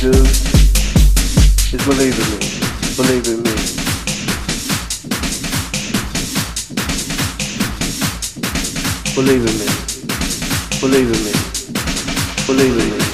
to do is believe in me. Believe in me. Believe in me. Believe in me. Believe in me.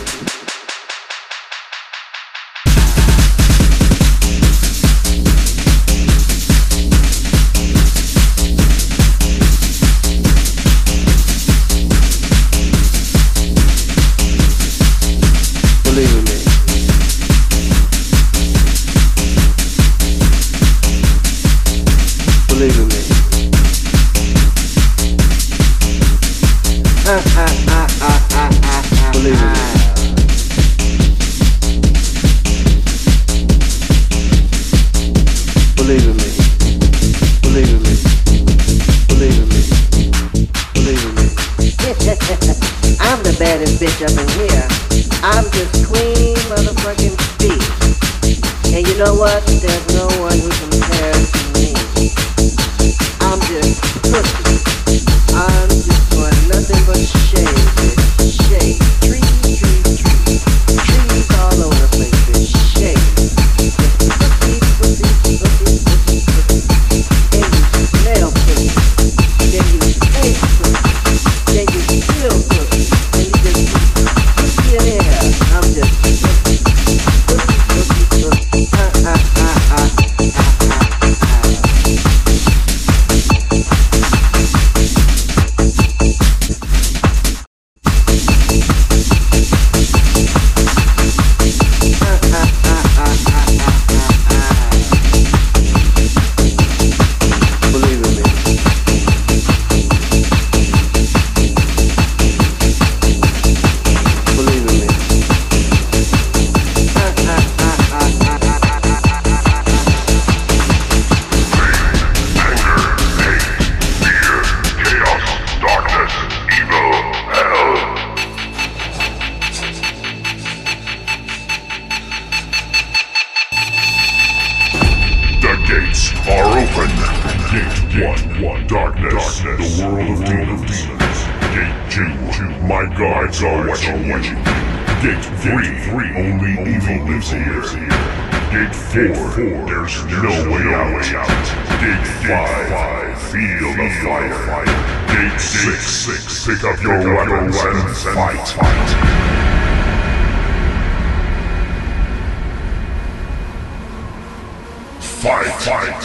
Fight!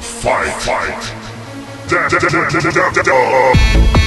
Fight! Fight! Fight.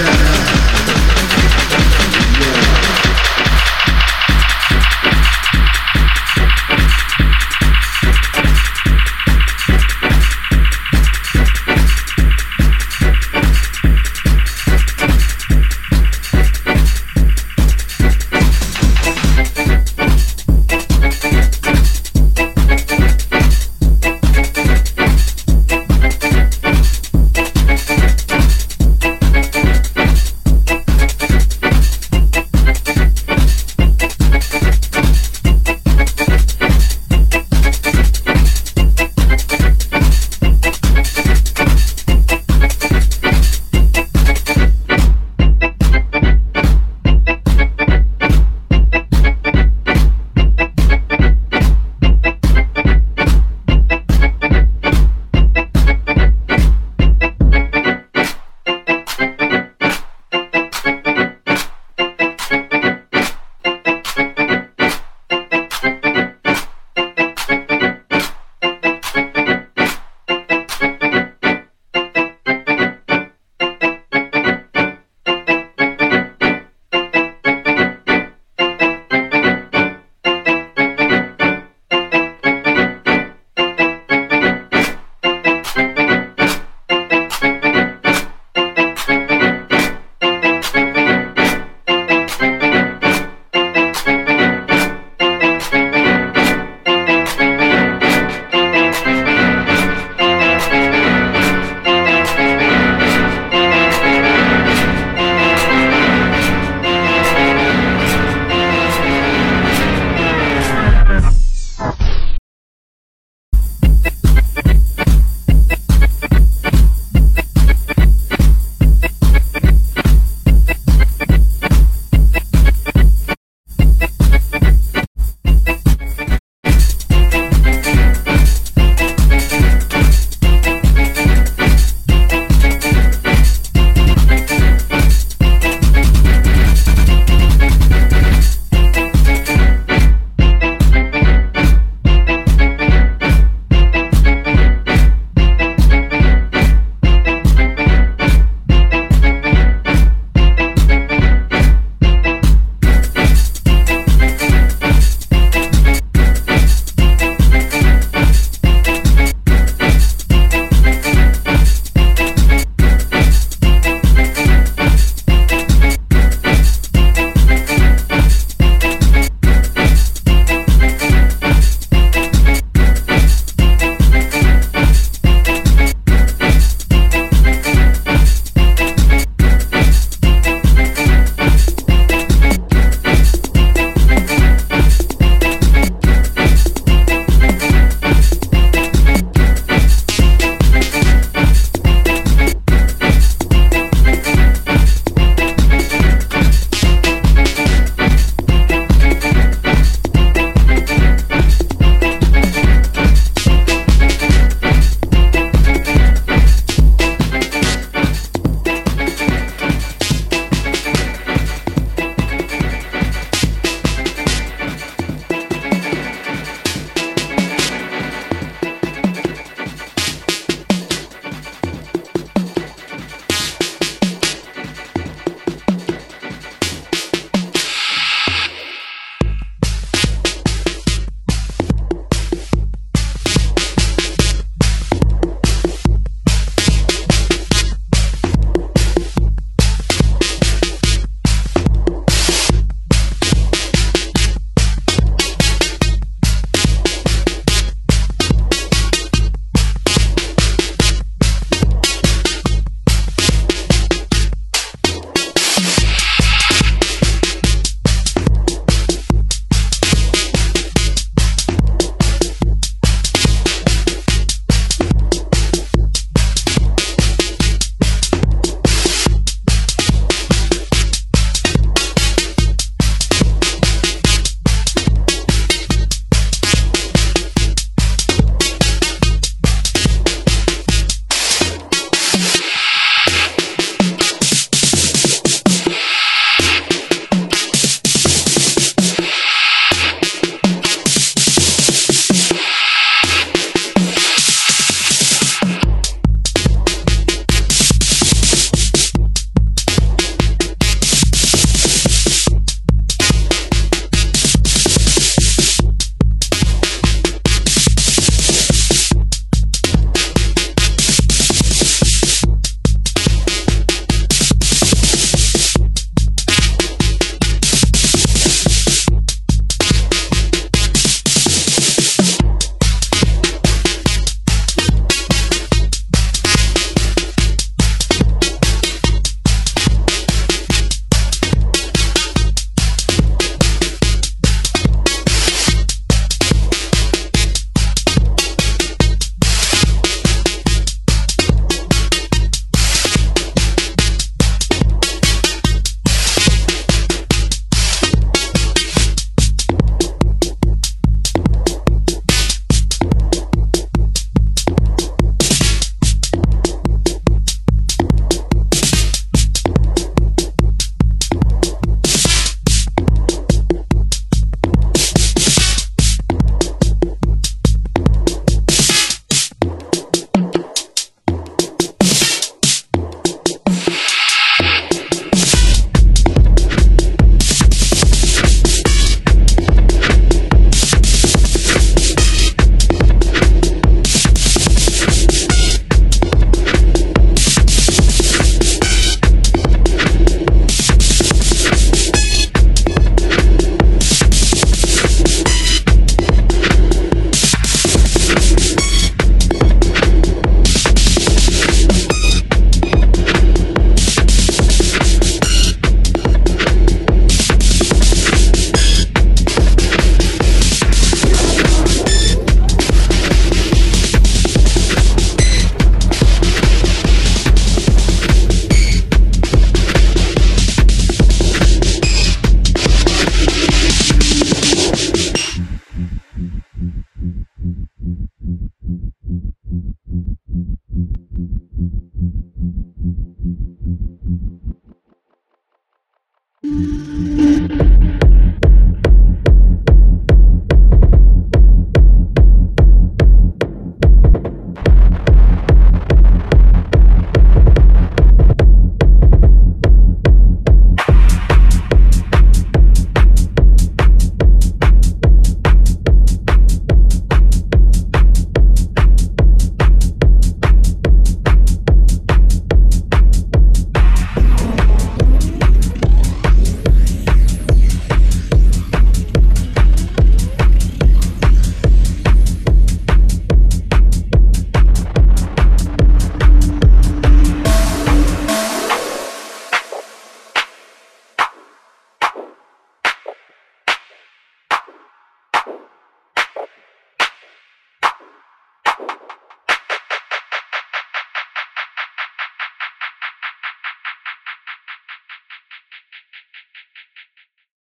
Yeah.